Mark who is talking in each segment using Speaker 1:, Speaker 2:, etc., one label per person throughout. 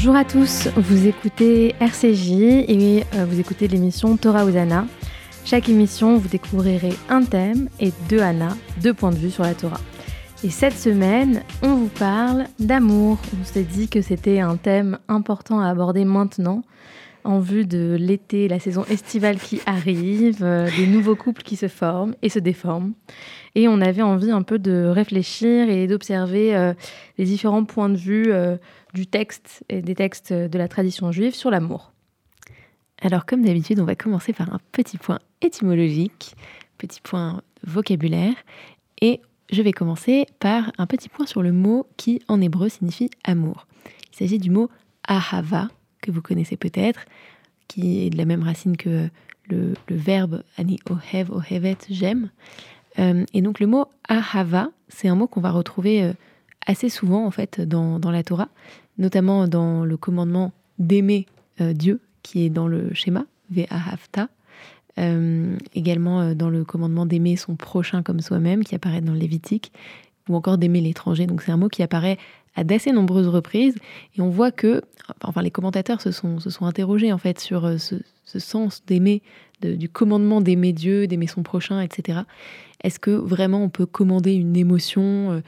Speaker 1: Bonjour à tous, vous écoutez RCJ et euh, vous écoutez l'émission Torah Uzana. Chaque émission, vous découvrirez un thème et deux Anna, deux points de vue sur la Torah. Et cette semaine, on vous parle d'amour. On s'est dit que c'était un thème important à aborder maintenant, en vue de l'été, la saison estivale qui arrive, euh, des nouveaux couples qui se forment et se déforment. Et on avait envie un peu de réfléchir et d'observer euh, les différents points de vue du texte et des textes de la tradition juive sur l'amour.
Speaker 2: Alors comme d'habitude, on va commencer par un petit point étymologique, petit point vocabulaire, et je vais commencer par un petit point sur le mot qui en hébreu signifie amour. Il s'agit du mot ahava, que vous connaissez peut-être, qui est de la même racine que le, verbe ani ohev, ohevet, j'aime. Euh, et donc le mot ahava, c'est un mot qu'on va retrouver euh, assez souvent en fait dans, la Torah, notamment dans le commandement d'aimer euh, Dieu qui est dans le schéma Ve'ahavta, euh, également euh, dans le commandement d'aimer son prochain comme soi-même qui apparaît dans le Lévitique, ou encore d'aimer l'étranger. Donc c'est un mot qui apparaît à d'assez nombreuses reprises et on voit que, enfin les commentateurs se sont, se sont interrogés en fait sur ce, sens d'aimer, du commandement d'aimer Dieu, d'aimer son prochain, etc. Est-ce que vraiment on peut commander une émotion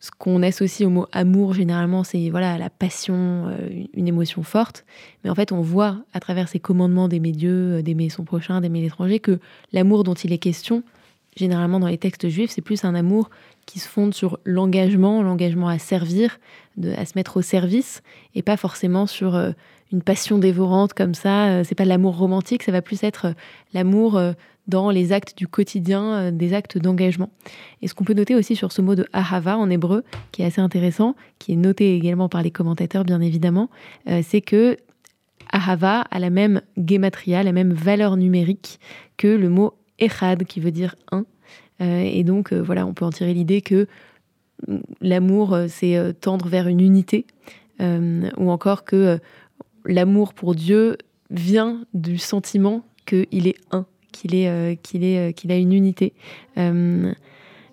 Speaker 2: ce qu'on associe au mot amour généralement, c'est voilà la passion, euh, une émotion forte. Mais en fait, on voit à travers ces commandements d'aimer Dieu, euh, d'aimer son prochain, d'aimer l'étranger, que l'amour dont il est question, généralement dans les textes juifs, c'est plus un amour qui se fonde sur l'engagement, l'engagement à servir, à se mettre au service, et pas forcément sur euh, une passion dévorante comme ça. c'est pas l'amour romantique, ça va plus être l'amour dans les actes du quotidien, euh, des actes d'engagement. Et ce qu'on peut noter aussi sur ce mot de ahava en hébreu, qui est assez intéressant, qui est noté également par les commentateurs bien évidemment, euh, c'est que ahava a la même gematria, la même valeur numérique que le mot echad, qui veut dire un. Euh, et donc voilà, on peut en tirer l'idée que l'amour, c'est tendre vers une unité, ou encore que l'amour pour Dieu vient du sentiment qu'il est un qu'il est, euh, qu'il est, euh, qu'il a une unité. Euh,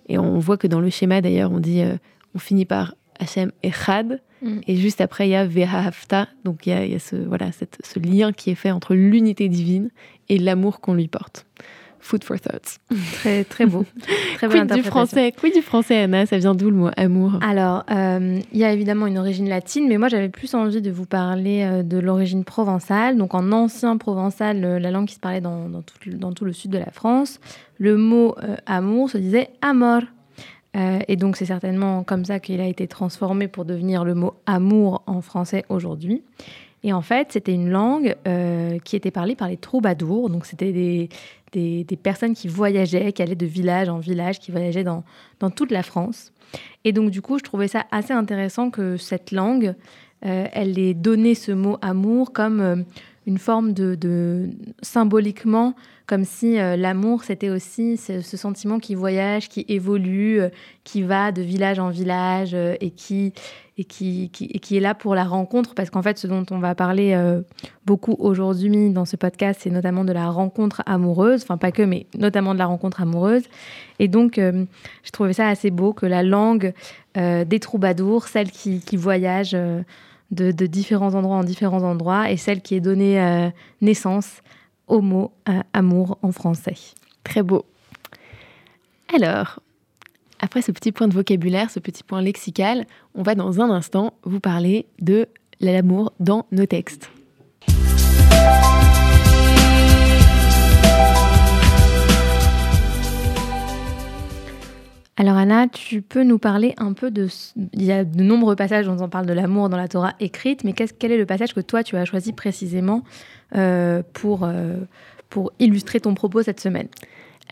Speaker 2: et on voit que dans le schéma, d'ailleurs, on dit, on finit par Hachem Echad, mm. et juste après, il y a Ve'hafta, donc il y a, il y a ce, voilà, cette, ce lien qui est fait entre l'unité divine et l'amour qu'on lui porte. Food for thoughts.
Speaker 1: Très, très beau.
Speaker 2: Très quid du français, quid du français, Anna? Ça vient d'où le mot amour?
Speaker 1: Alors, euh, il y a évidemment une origine latine, mais moi j'avais plus envie de vous parler euh, de l'origine provençale. Donc en ancien provençal, la langue qui se parlait dans, dans, tout, dans, tout, le sud de la France, le mot euh, amour se disait amor. et donc c'est certainement comme ça qu'il a été transformé pour devenir le mot amour en français aujourd'hui. Et en fait, c'était une langue qui était parlée par les troubadours. Donc, c'était des, des, personnes qui voyageaient, qui allaient de village en village, qui voyageaient dans, dans toute la France. Et donc, du coup, je trouvais ça assez intéressant que cette langue, euh, elle ait donné ce mot amour comme euh, une forme de, symboliquement comme si euh, l'amour, c'était aussi ce, sentiment qui voyage, qui évolue, euh, qui va de village en village euh, et, qui, et, qui, qui, est là pour la rencontre. Parce qu'en fait, ce dont on va parler beaucoup aujourd'hui dans ce podcast, c'est notamment de la rencontre amoureuse. Enfin, pas que, mais notamment de la rencontre amoureuse. Et donc, je trouvais ça assez beau que la langue des troubadours, celle qui, qui voyage de, différents endroits en différents endroits, et celle qui est donnée naissance au mot euh, amour en français.
Speaker 2: Très beau. Alors, après ce petit point de vocabulaire, ce petit point lexical, on va dans un instant vous parler de l'amour dans nos textes.
Speaker 1: Alors Anna, tu peux nous parler un peu de... Il y a de nombreux passages dont on parle de l'amour dans la Torah écrite, mais quel est le passage que toi tu as choisi précisément euh, pour, euh, pour illustrer ton propos cette semaine?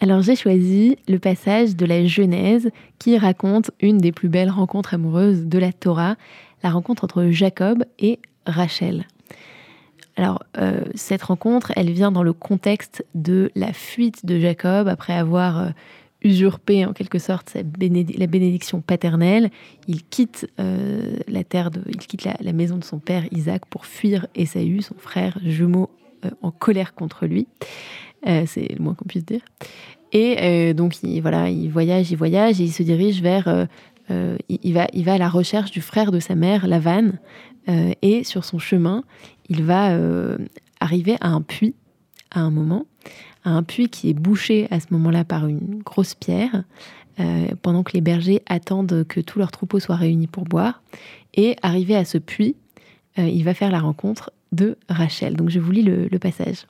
Speaker 2: Alors j'ai choisi le passage de la Genèse qui raconte une des plus belles rencontres amoureuses de la Torah, la rencontre entre Jacob et Rachel. Alors euh, cette rencontre, elle vient dans le contexte de la fuite de Jacob après avoir usurpé en quelque sorte la bénédiction paternelle. Il quitte euh, la terre, de, il quitte la, maison de son père Isaac pour fuir Esaü, son frère jumeau, euh, en colère contre lui. Euh, c'est le moins qu'on puisse dire. Et donc il, voilà, il voyage, il voyage et il se dirige vers, il, va, il va à la recherche du frère de sa mère, Lavan, et sur son chemin, il va arriver à un puits à un moment, un puits qui est bouché à ce moment-là par une grosse pierre, pendant que les bergers attendent que tout leur troupeau soit réuni pour boire. Et arrivé à ce puits, il va faire la rencontre de Rachel. Donc je vous lis le passage.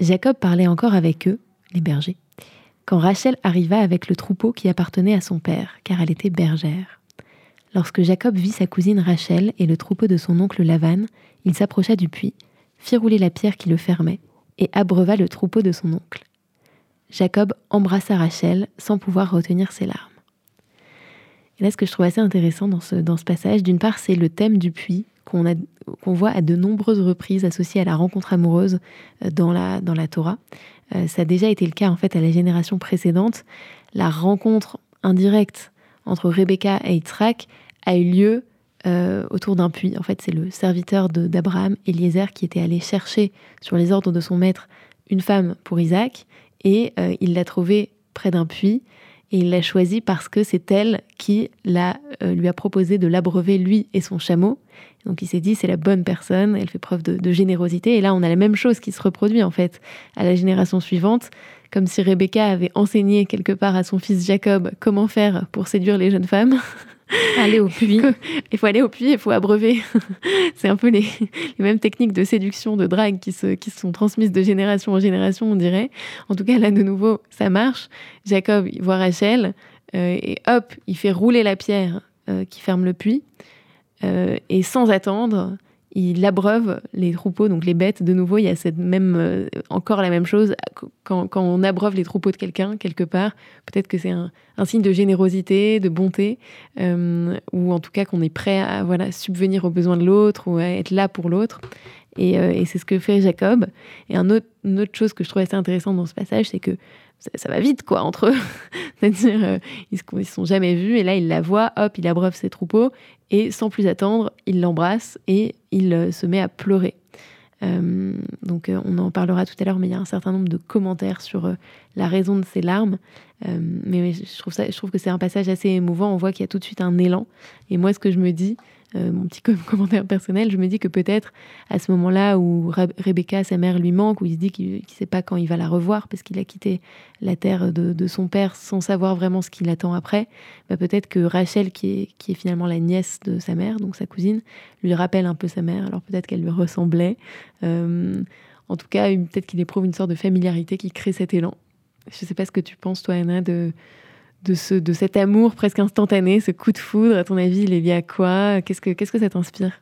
Speaker 2: Jacob parlait encore avec eux, les bergers, quand Rachel arriva avec le troupeau qui appartenait à son père, car elle était bergère. Lorsque Jacob vit sa cousine Rachel et le troupeau de son oncle Lavan, il s'approcha du puits, fit rouler la pierre qui le fermait, et abreuva le troupeau de son oncle. Jacob embrassa Rachel sans pouvoir retenir ses larmes. Et là, ce que je trouve assez intéressant dans ce, dans ce passage, d'une part, c'est le thème du puits qu'on voit à de nombreuses reprises associé à la rencontre amoureuse euh, dans la, dans la Torah. Euh, ça a déjà été le cas en fait à la génération précédente. La rencontre indirecte entre Rebecca et Yitzhak a eu lieu euh, autour d'un puits. En fait, c'est le serviteur d'Abraham, Eliezer, qui était allé chercher sur les ordres de son maître une femme pour Isaac et il l'a trouvée près d'un puits et il l'a choisie parce que c'est elle qui l'a, lui a proposé de l'abreuver lui et son chameau. Donc il s'est dit, c'est la bonne personne, elle fait preuve de, générosité. Et là, on a la même chose qui se reproduit en fait à la génération suivante, comme si Rebecca avait enseigné quelque part à son fils Jacob comment faire pour séduire les jeunes femmes.
Speaker 1: Aller au puits.
Speaker 2: il faut aller au puits, il faut abreuver. c'est un peu les, mêmes techniques de séduction, de drague qui se, qui sont transmises de génération en génération, on dirait. En tout cas, là, de nouveau, ça marche. Jacob voit Rachel euh, et hop, il fait rouler la pierre euh, qui ferme le puits. Euh, et sans attendre, il abreuve les troupeaux, donc les bêtes. De nouveau, il y a cette même, euh, encore la même chose. Quand, on abreuve les troupeaux de quelqu'un, quelque part, peut-être que c'est un, signe de générosité, de bonté, euh, ou en tout cas qu'on est prêt à voilà, subvenir aux besoins de l'autre ou à être là pour l'autre. Et, et c'est ce que fait Jacob. Et un autre, une autre chose que je trouve assez intéressante dans ce passage, c'est que ça, va vite, quoi, entre eux. C'est-à-dire, euh, ils ne se sont jamais vus, et là, il la voit, hop, il abreuve ses troupeaux, et sans plus attendre, il l'embrasse et il euh, se met à pleurer. Euh, donc, on en parlera tout à l'heure, mais il y a un certain nombre de commentaires sur la raison de ces larmes. mais je trouve, ça, je trouve que c'est un passage assez émouvant. On voit qu'il y a tout de suite un élan. Et moi, ce que je me dis, euh, mon petit commentaire personnel, je me dis que peut-être à ce moment-là où Rebecca, sa mère, lui manque, où il se dit qu'il ne sait pas quand il va la revoir parce qu'il a quitté la terre de, son père sans savoir vraiment ce qu'il attend après, bah peut-être que Rachel, qui est, qui est finalement la nièce de sa mère, donc sa cousine, lui rappelle un peu sa mère. Alors peut-être qu'elle lui ressemblait. Euh, en tout cas, peut-être qu'il éprouve une sorte de familiarité qui crée cet élan. Je ne sais pas ce que tu penses, toi, Anna, de, de, ce, de cet amour presque instantané, ce coup de foudre À ton avis, il est lié à quoi? Qu'est-ce que, qu'est-ce que ça t'inspire?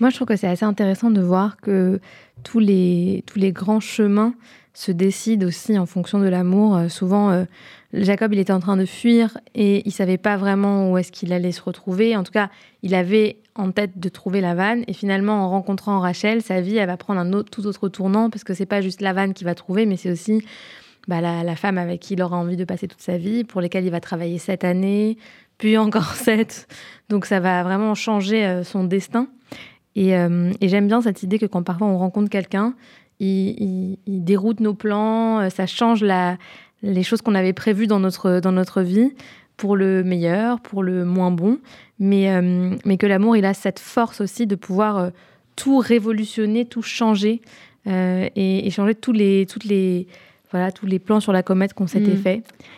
Speaker 1: Moi, je trouve que c'est assez intéressant de voir que tous les, tous les grands chemins se décident aussi en fonction de l'amour. Euh, souvent, euh, Jacob, il était en train de fuir et il savait pas vraiment où est-ce qu'il allait se retrouver. En tout cas, il avait en tête de trouver la vanne. Et finalement, en rencontrant Rachel, sa vie, elle va prendre un autre, tout autre tournant parce que c'est pas juste la vanne qu'il va trouver, mais c'est aussi bah, la, femme avec qui il aura envie de passer toute sa vie, pour lesquelles il va travailler sept années, puis encore sept. Donc ça va vraiment changer euh, son destin. Euh, et, j'aime bien cette idée que quand parfois on rencontre quelqu'un, il, déroute nos plans, euh, ça change la, les choses qu'on avait prévues dans notre, dans notre vie pour le meilleur, pour le moins bon, mais, mais que l'amour, il a cette force aussi de pouvoir tout révolutionner, tout changer et, et, changer tous les, toutes les, voilà, tous les plans sur la comète qu'on s'était mm. fait.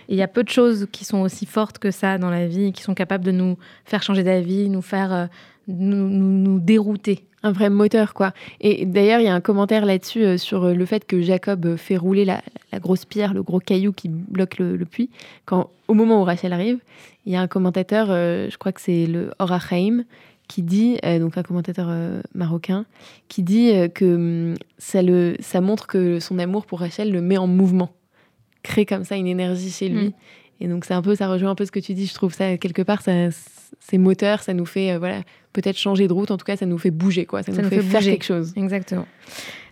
Speaker 1: Et il y a peu de choses qui sont aussi fortes que ça dans la vie, qui sont capables de nous faire changer d'avis, nous faire euh, nous, dérouter.
Speaker 2: Un vrai moteur, quoi. Et d'ailleurs, il y a un commentaire là-dessus euh, sur euh, le fait que Jacob fait rouler la, grosse pierre, le gros caillou qui bloque le, puits. Quand, au moment où Rachel arrive, il y a un commentateur, je crois que c'est le Horachaim, qui dit, euh, donc un commentateur euh, marocain, qui dit euh, que hum, ça, le, ça montre que son amour pour Rachel le met en mouvement, crée comme ça une énergie chez lui. Mm. Et donc c'est un peu, ça rejoint un peu ce que tu dis. Je trouve ça quelque part, ça, c'est moteur, ça nous fait voilà peut-être changer de route. En tout cas, ça nous fait bouger quoi. Ça, nous, fait, faire quelque chose.
Speaker 1: Exactement.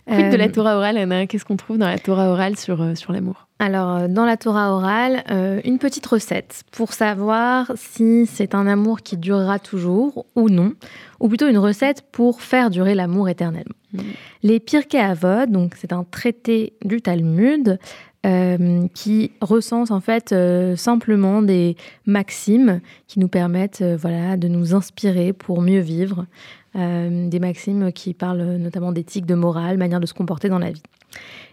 Speaker 2: Quid de la Torah orale, Anna? Qu'est-ce qu'on trouve dans la Torah orale sur, sur l'amour?
Speaker 1: Alors, dans la Torah orale, une petite recette pour savoir si c'est un amour qui durera toujours ou non, ou plutôt une recette pour faire durer l'amour éternellement. Mm. Les Pirkei Avot, donc c'est un traité du Talmud, euh, qui recense en fait euh, simplement des maximes qui nous permettent voilà, de nous inspirer pour mieux vivre. des maximes qui parlent notamment d'éthique, de morale, manière de se comporter dans la vie.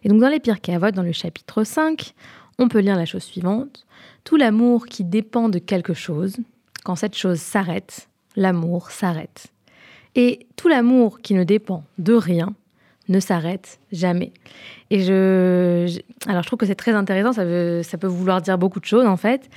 Speaker 1: Et donc dans les pires cavotes, dans le chapitre 5, on peut lire la chose suivante. Tout l'amour qui dépend de quelque chose, quand cette chose s'arrête, l'amour s'arrête. Et tout l'amour qui ne dépend de rien ne s'arrête jamais. Et je, alors je trouve que c'est très intéressant, ça, veut, ça peut vouloir dire beaucoup de choses en fait,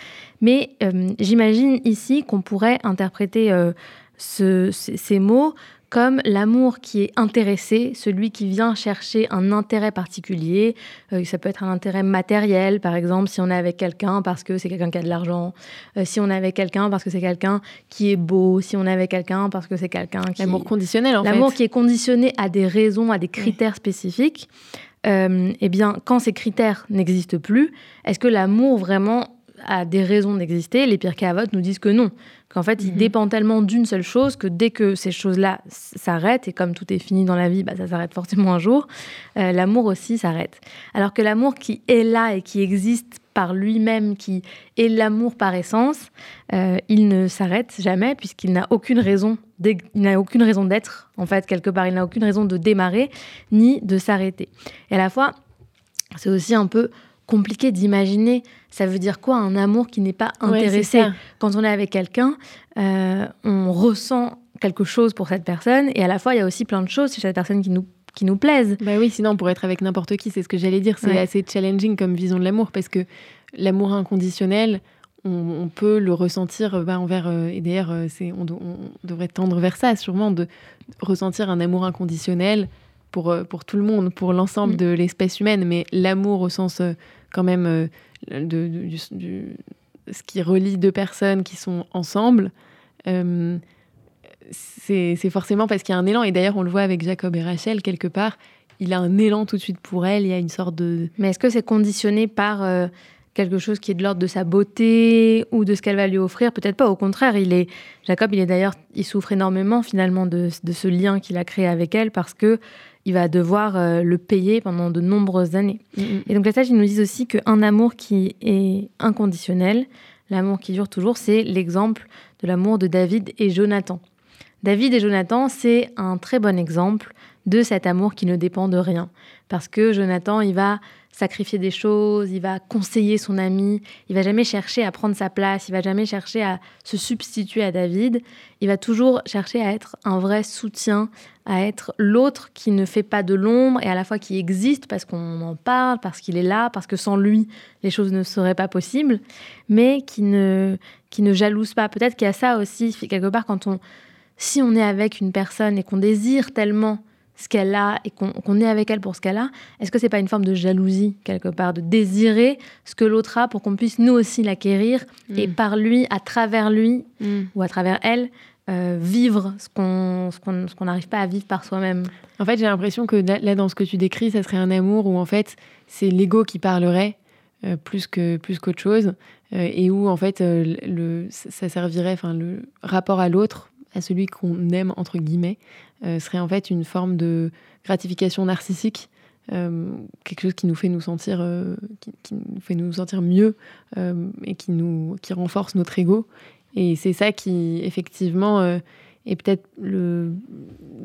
Speaker 1: mais euh, j'imagine ici qu'on pourrait interpréter euh, ces mots comme l'amour qui est intéressé, celui qui vient chercher un intérêt particulier. Euh, ça peut être un intérêt matériel, par exemple, si on est avec quelqu'un parce que c'est quelqu'un qui a de l'argent, euh, si on est avec quelqu'un parce que c'est quelqu'un qui est beau, si on est avec quelqu'un parce que c'est quelqu'un qui...
Speaker 2: L'amour conditionnel, en fait.
Speaker 1: L'amour qui est conditionné à des raisons, à des critères spécifiques. Euh, eh bien, quand ces critères n'existent plus, est-ce que l'amour vraiment a des raisons d'exister Les pires cavotes nous disent que non, qu'en fait, il mhm. dépend tellement d'une seule chose que dès que ces choses-là s'arrêtent, et comme tout est fini dans la vie, bah, ça s'arrête forcément un jour, euh, l'amour aussi s'arrête. Alors que l'amour qui est là et qui existe par lui-même, qui est l'amour par essence, euh, il ne s'arrête jamais puisqu'il n'a aucune raison, il n'a aucune raison d'être en fait quelque part, il n'a aucune raison de démarrer ni de s'arrêter. Et à la fois, c'est aussi un peu compliqué d'imaginer. Ça veut dire quoi un amour qui n'est pas intéressé Quand on est avec quelqu'un, euh, on ressent quelque chose pour cette personne et à la fois il y a aussi plein de choses chez cette personne qui nous qui nous plaisent.
Speaker 2: Bah oui, sinon on pourrait être avec n'importe qui, c'est ce que j'allais dire. C'est assez challenging comme vision de l'amour parce que l'amour inconditionnel, on, peut le ressentir bah, envers. Euh, et d'ailleurs, euh, on, on, devrait tendre vers ça, sûrement, de ressentir un amour inconditionnel pour, euh, pour tout le monde, pour l'ensemble mm. de l'espèce humaine, mais l'amour au sens euh, quand même euh, de, du, ce qui relie deux personnes qui sont ensemble, c'est forcément parce qu'il y a un élan. Et d'ailleurs, on le voit avec Jacob et Rachel, quelque part, il a un élan tout de suite pour elle, il y a une sorte de...
Speaker 1: Mais est-ce que c'est conditionné par quelque chose qui est de l'ordre de sa beauté ou de ce qu'elle va lui offrir? Peut-être pas, au contraire, il est... Jacob, il est d'ailleurs, il souffre énormément finalement de, de ce lien qu'il a créé avec elle parce que il va devoir euh, le payer pendant de nombreuses années. Mm, mm. Et donc les sages, ils nous disent aussi qu'un amour qui est inconditionnel, l'amour qui dure toujours, c'est l'exemple de l'amour de David et Jonathan. David et Jonathan, c'est un très bon exemple de cet amour qui ne dépend de rien. Parce que Jonathan, il va sacrifier des choses, il va conseiller son ami, il va jamais chercher à prendre sa place, il va jamais chercher à se substituer à David, il va toujours chercher à être un vrai soutien, à être l'autre qui ne fait pas de l'ombre et à la fois qui existe parce qu'on en parle, parce qu'il est là, parce que sans lui, les choses ne seraient pas possibles, mais qui ne, qui ne jalouse pas. Peut-être qu'il y a ça aussi, quelque part, quand on, si on est avec une personne et qu'on désire tellement ce qu'elle a et qu'on est avec elle pour ce qu'elle a, est-ce que c'est pas une forme de jalousie quelque part, de désirer ce que l'autre a pour qu'on puisse nous aussi l'acquérir et mm. par lui, à travers lui mm. ou à travers elle, euh, vivre ce qu'on n'arrive pas à vivre par soi-même?
Speaker 2: En fait, j'ai l'impression que là, dans ce que tu décris, ça serait un amour où en fait c'est l'ego qui parlerait euh, plus que plus qu'autre chose euh, et où en fait le, ça servirait, enfin le rapport à l'autre, à celui qu'on aime entre guillemets, euh, serait en fait une forme de gratification narcissique, euh, quelque chose qui nous fait nous sentir, euh, qui, fait nous sentir mieux et qui nous, qui renforce notre ego. Et c'est ça qui, effectivement, est peut-être le,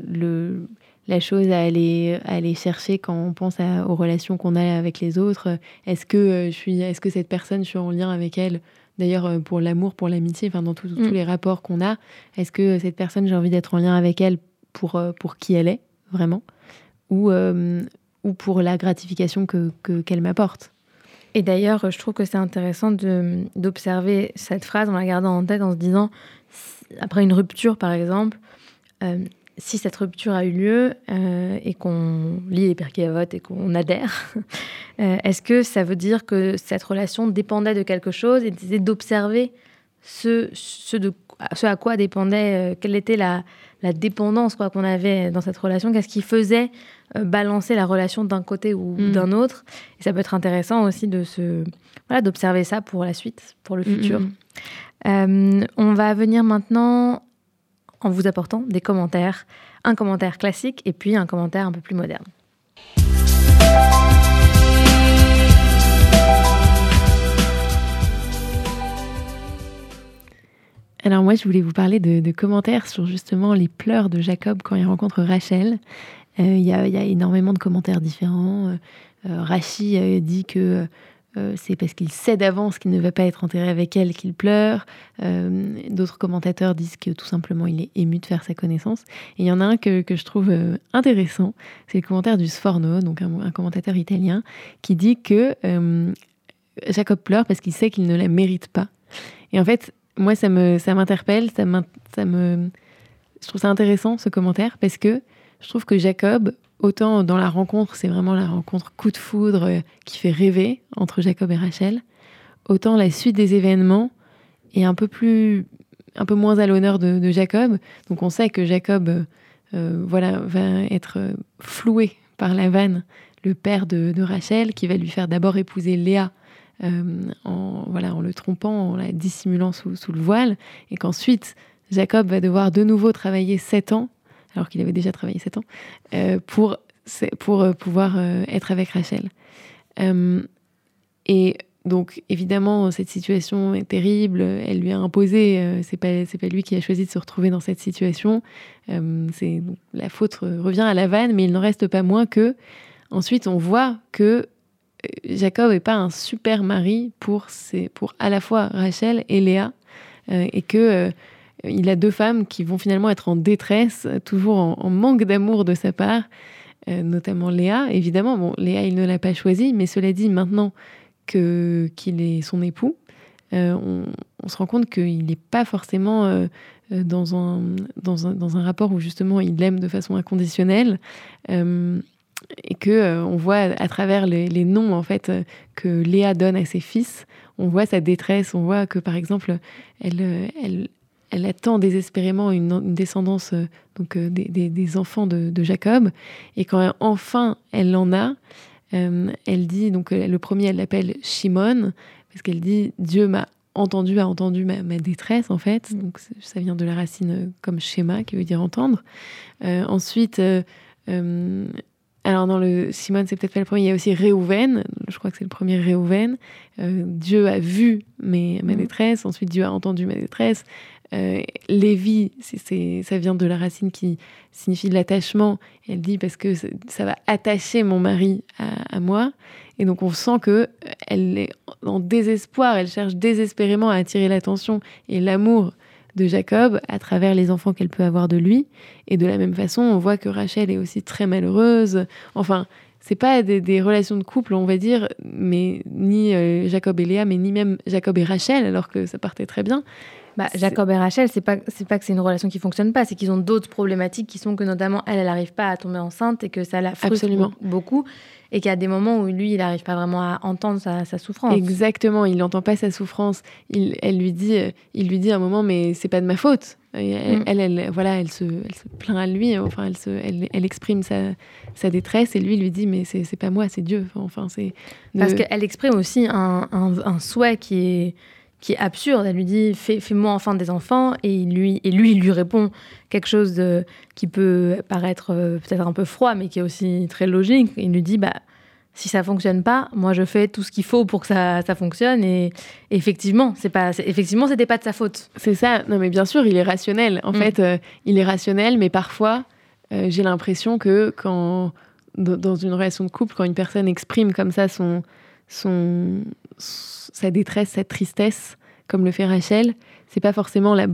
Speaker 2: le, la chose à aller, aller chercher quand on pense aux relations qu'on a avec les autres. Est-ce que, je suis, est-ce que cette personne, je suis en lien avec elle? D'ailleurs, pour l'amour, pour l'amitié, enfin, dans tous mm. les rapports qu'on a, est-ce que cette personne, j'ai envie d'être en lien avec elle pour, euh, pour qui elle est, vraiment, ou, euh, ou pour la gratification que, qu'elle m'apporte?
Speaker 1: Et d'ailleurs, je trouve que c'est intéressant d'observer cette phrase en la gardant en tête, en se disant, après une rupture par exemple, euh, si cette rupture a eu lieu et qu'on lit les perkéavotes et qu'on adhère, est-ce que ça veut dire que cette relation dépendait de quelque chose et d'observer ce, ce, de, ce à quoi dépendait, quelle était la, la dépendance quoi qu'on avait dans cette relation, qu'est-ce qui faisait euh, balancer la relation d'un côté ou mm. d'un autre? Et ça peut être intéressant aussi de se voilà d'observer ça pour la suite, pour le mm, futur. Mm, euh, on va venir maintenant en vous apportant des commentaires. Un commentaire classique et puis un commentaire un peu plus moderne.
Speaker 2: Alors moi, je voulais vous parler de, commentaires sur justement les pleurs de Jacob quand il rencontre Rachel. Euh, il y, a énormément de commentaires différents. Euh, Rachi euh, dit que euh, c'est parce qu'il sait d'avance qu'il ne va pas être enterré avec elle qu'il pleure. Euh, d'autres commentateurs disent que tout simplement il est ému de faire sa connaissance. Et il y en a un que, je trouve euh, intéressant, c'est le commentaire du Sforno, donc un, commentateur italien, qui dit que Jacob pleure parce qu'il sait qu'il ne la mérite pas. Et en fait, moi, ça m'interpelle, ça, ça me, je trouve ça intéressant ce commentaire parce que je trouve que Jacob, Autant dans la rencontre, c'est vraiment la rencontre coup de foudre euh, qui fait rêver entre Jacob et Rachel. Autant la suite des événements est un peu plus, un peu moins à l'honneur de, Jacob. Donc on sait que Jacob, euh, euh, voilà, va être floué par Lavan, le père de, Rachel, qui va lui faire d'abord épouser Léa. en, voilà, en le trompant, en la dissimulant sous le voile, et qu'ensuite Jacob va devoir de nouveau travailler sept ans alors qu'il avait déjà travaillé 7 ans, euh, pour, pour euh, pouvoir euh, être avec Rachel. et donc, évidemment, cette situation est terrible. Elle lui a imposé. c'est pas, pas lui qui a choisi de se retrouver dans cette situation. c'est la faute revient à la vanne, mais il n'en reste pas moins que. Ensuite, on voit que Jacob n'est pas un super mari pour, pour à la fois Rachel et Léa, et que il a deux femmes qui vont finalement être en détresse, toujours en, manque d'amour de sa part, euh, notamment Léa. Évidemment, bon, Léa, il ne l'a pas choisie, mais cela dit, maintenant que qu'il est son époux, euh, on, se rend compte qu'il n'est pas forcément euh, dans, un, dans, un, dans, un, rapport où justement il l'aime de façon inconditionnelle. et que on voit à travers les, les, noms en fait que Léa donne à ses fils, on voit sa détresse, on voit que par exemple elle, elle, elle attend désespérément une, descendance euh, donc euh, des, enfants de, Jacob. Et quand enfin elle en a, euh, elle dit donc le premier elle l'appelle Shimon parce qu'elle dit Dieu m'a entendu, a entendu ma, détresse en fait. Donc ça vient de la racine comme schéma qui veut dire entendre. ensuite alors dans le Simone, c'est peut-être pas le premier, il y a aussi Réhouven, je crois que c'est le premier Réhouven. Dieu a vu mes, ma détresse, ensuite Dieu a entendu ma détresse. Euh, Lévi, ça vient de la racine qui signifie l'attachement. Elle dit parce que ça va attacher mon mari à, moi. Et donc on sent que elle est en désespoir. Elle cherche désespérément à attirer l'attention et l'amour de Jacob à travers les enfants qu'elle peut avoir de lui. Et de la même façon, on voit que Rachel est aussi très malheureuse. Enfin, c'est pas des, relations de couple, on va dire, mais ni euh, Jacob et Léa, mais ni même Jacob et Rachel, alors que ça partait très bien.
Speaker 1: Bah, Jacob et Rachel, c'est pas c'est pas que c'est une relation qui fonctionne pas, c'est qu'ils ont d'autres problématiques qui sont que notamment elle, elle n'arrive pas à tomber enceinte et que ça la frustre beaucoup et qu'il y a des moments où lui, il n'arrive pas vraiment à entendre sa, souffrance.
Speaker 2: Exactement, il n'entend pas sa souffrance. Il, elle lui dit, il lui dit à un moment, mais c'est pas de ma faute. Elle, mm. elle, voilà, elle se, elle se plaint à lui. Enfin, elle, se, elle, elle exprime sa, sa, détresse et lui lui dit, mais c'est pas moi, c'est Dieu. Enfin, c'est
Speaker 1: parce qu'elle exprime aussi un, un, un souhait qui est qui est absurde. Elle lui dit Fais-moi enfin des enfants. Et lui, et lui, il lui répond quelque chose de, qui peut paraître euh, peut-être un peu froid, mais qui est aussi très logique. Il lui dit bah, Si ça fonctionne pas, moi je fais tout ce qu'il faut pour que ça, ça fonctionne. Et, effectivement, c'est pas, effectivement, c'était pas de sa faute.
Speaker 2: C'est ça. Non, mais bien sûr, il est rationnel. En mm. fait, euh, il est rationnel, mais parfois, euh, j'ai l'impression que quand, dans une relation de couple, quand une personne exprime comme ça son, son, sa détresse, sa tristesse, comme le fait Rachel, c'est pas forcément la,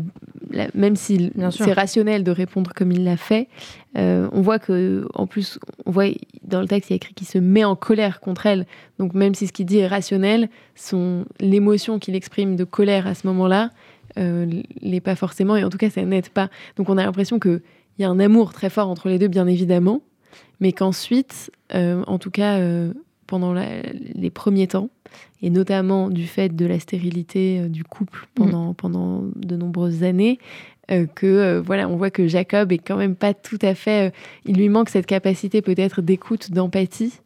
Speaker 2: même si c'est rationnel de répondre comme il l'a fait. Euh, on voit que, en plus, on voit dans le texte il y a écrit qu'il se met en colère contre elle. Donc même si ce qu'il dit est rationnel, son l'émotion qu'il exprime de colère à ce moment-là euh, l'est pas forcément, et en tout cas ça n'aide pas. Donc on a l'impression qu'il y a un amour très fort entre les deux, bien évidemment, mais qu'ensuite, euh, en tout cas euh, pendant les premiers temps, et notamment du fait de la stérilité euh, du couple pendant, mm. pendant de nombreuses années, euh, que euh, voilà, on voit que Jacob est quand même pas tout à fait. il lui manque cette capacité peut-être d'écoute, d'empathie,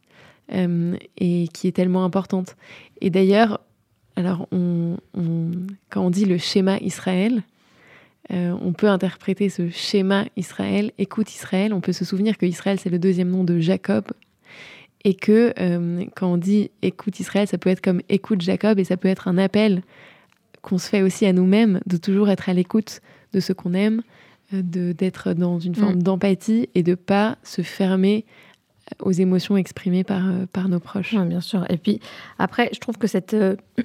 Speaker 2: et qui est tellement importante. Et d'ailleurs, alors on, quand on dit le schéma Israël, on peut interpréter ce schéma Israël, écoute Israël. On peut se souvenir que Israël c'est le deuxième nom de Jacob, et que euh, quand on dit écoute Israël, ça peut être comme écoute Jacob et ça peut être un appel qu'on se fait aussi à nous-mêmes, de toujours être à l'écoute de ce qu'on aime, euh, de d'être dans une forme mm. d'empathie et de pas se fermer aux émotions exprimées par, euh, par nos proches.
Speaker 1: bien sûr. Et puis après, je trouve que cette,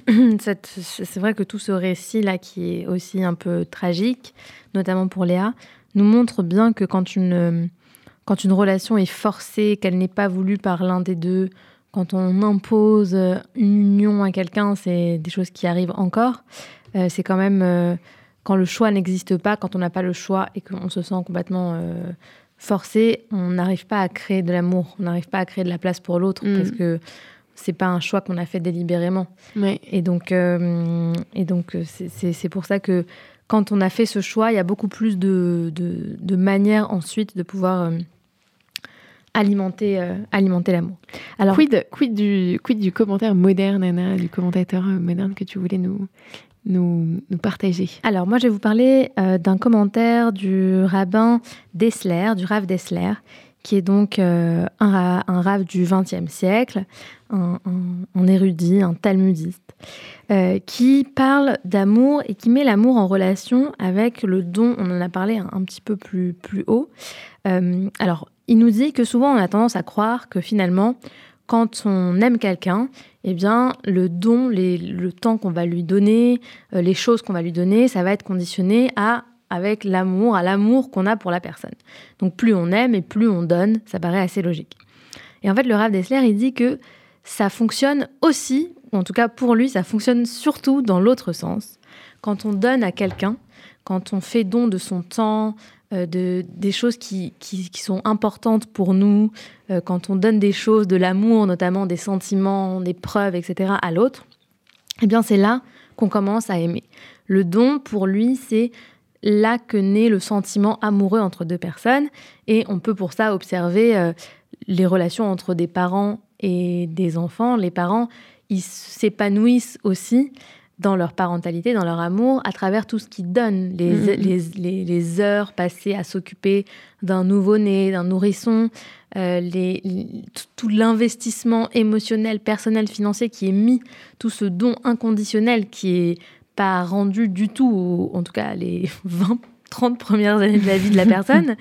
Speaker 1: cette c'est vrai que tout ce récit-là, qui est aussi un peu tragique, notamment pour Léa, nous montre bien que quand une, quand une relation est forcée, qu'elle n'est pas voulue par l'un des deux, quand on impose une union à quelqu'un, c'est des choses qui arrivent encore. Euh, c'est quand même euh, quand le choix n'existe pas, quand on n'a pas le choix et qu'on se sent complètement euh, forcé, on n'arrive pas à créer de l'amour, on n'arrive pas à créer de la place pour l'autre mm. parce que c'est pas un choix qu'on a fait délibérément. Et donc, et donc c'est pour ça que quand on a fait ce choix, il y a beaucoup plus de, de, manières ensuite de pouvoir alimenter, euh, alimenter l'amour.
Speaker 2: Alors, quid, quid, du, quid du commentaire moderne, Anna, du commentateur euh, moderne que tu voulais nous, nous, nous partager?
Speaker 1: Alors, moi, je vais vous parler euh, d'un commentaire du rabbin Dessler, du Rav Dessler, qui est donc un, un Rav du XXe siècle, un, un, érudit, un talmudiste, qui parle d'amour et qui met l'amour en relation avec le don, on en a parlé un, un petit peu plus, plus haut. alors, il nous dit que souvent on a tendance à croire que finalement, quand on aime quelqu'un, eh bien, le don, le temps qu'on va lui donner, euh, les choses qu'on va lui donner, ça va être conditionné à avec l'amour, à l'amour qu'on a pour la personne. Donc plus on aime et plus on donne, ça paraît assez logique. Et en fait, le Rav Dessler, il dit que ça fonctionne aussi, en tout cas pour lui, ça fonctionne surtout dans l'autre sens. Quand on donne à quelqu'un, quand on fait don de son temps, de, des choses qui, qui, sont importantes pour nous, euh, quand on donne des choses, de l'amour, notamment des sentiments, des preuves, etc., à l'autre, eh bien c'est là qu'on commence à aimer. Le don, pour lui, c'est là que naît le sentiment amoureux entre deux personnes, et on peut pour ça observer euh, les relations entre des parents et des enfants. Les parents, ils s'épanouissent aussi dans leur parentalité, dans leur amour, à travers tout ce qu'ils donnent, les, mm-hmm. les, les, heures passées à s'occuper d'un nouveau-né, d'un nourrisson, euh, tout l'investissement émotionnel, personnel, financier qui est mis, tout ce don inconditionnel qui est pas rendu du tout, en tout cas les 20 30 premières années de la vie de la personne,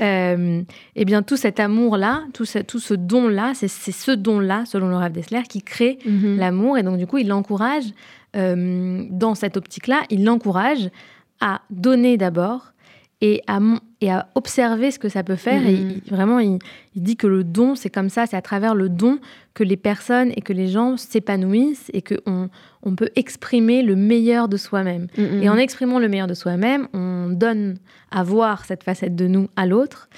Speaker 1: euh, eh bien tout cet amour-là, tout ce, tout ce don-là, c'est ce don-là, selon le Rav Dessler, qui crée mm-hmm. l'amour. Et donc du coup, il l'encourage euh, dans cette optique-là, il l'encourage à donner d'abord et à, et à observer ce que ça peut faire. Et mm-hmm. vraiment, il, dit que le don, c'est comme ça, c'est à travers le don que les personnes et que les gens s'épanouissent et qu'on on peut exprimer le meilleur de soi-même. Mm-hmm. Et en exprimant le meilleur de soi-même, on donne à voir cette facette de nous à l'autre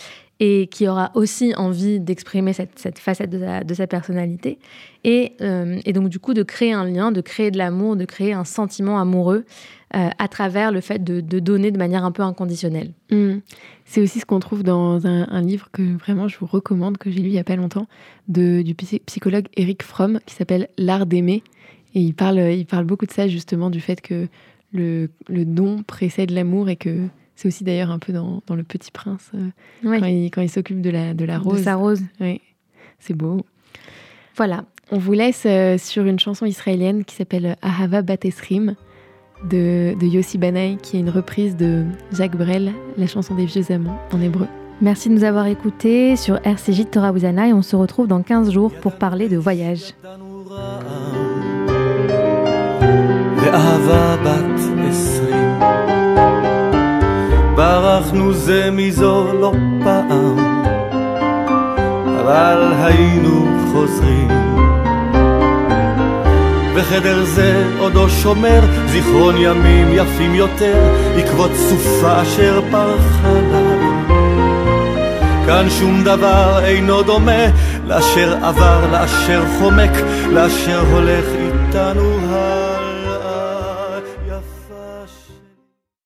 Speaker 1: et qui aura aussi envie d'exprimer cette, facette de sa, personnalité. Euh, et, donc, du coup, de créer un lien, de créer de l'amour, de créer un sentiment amoureux euh, à travers le fait de, donner de manière un peu inconditionnelle.
Speaker 2: Mmh. C'est aussi ce qu'on trouve dans un, livre que vraiment je vous recommande, que j'ai lu il n'y a pas longtemps, de, du psychologue Eric Fromm, qui s'appelle L'art d'aimer. Et il parle, il parle beaucoup de ça, justement, du fait que le, le don précède l'amour et que c'est aussi d'ailleurs un peu dans, dans, Le Petit Prince, euh, quand il, quand il s'occupe de la, de la rose.
Speaker 1: De sa rose.
Speaker 2: Oui, c'est beau.
Speaker 1: Voilà.
Speaker 2: On vous laisse euh, sur une chanson israélienne qui s'appelle Ahava Batesrim de, de Yossi Banaï, qui est une reprise de Jacques Brel, la chanson des vieux amants en hébreu.
Speaker 1: Merci de nous avoir écoutés sur RCJ Torah Ouzana et on se retrouve dans 15 jours pour parler de voyage.
Speaker 3: ברחנו זה מזו לא פעם, אבל היינו חוזרים. בחדר זה עודו שומר זיכרון ימים יפים יותר, עקבות סופה אשר פרחה לה. כאן שום דבר אינו דומה לאשר עבר, לאשר חומק, לאשר הולך איתנו ה...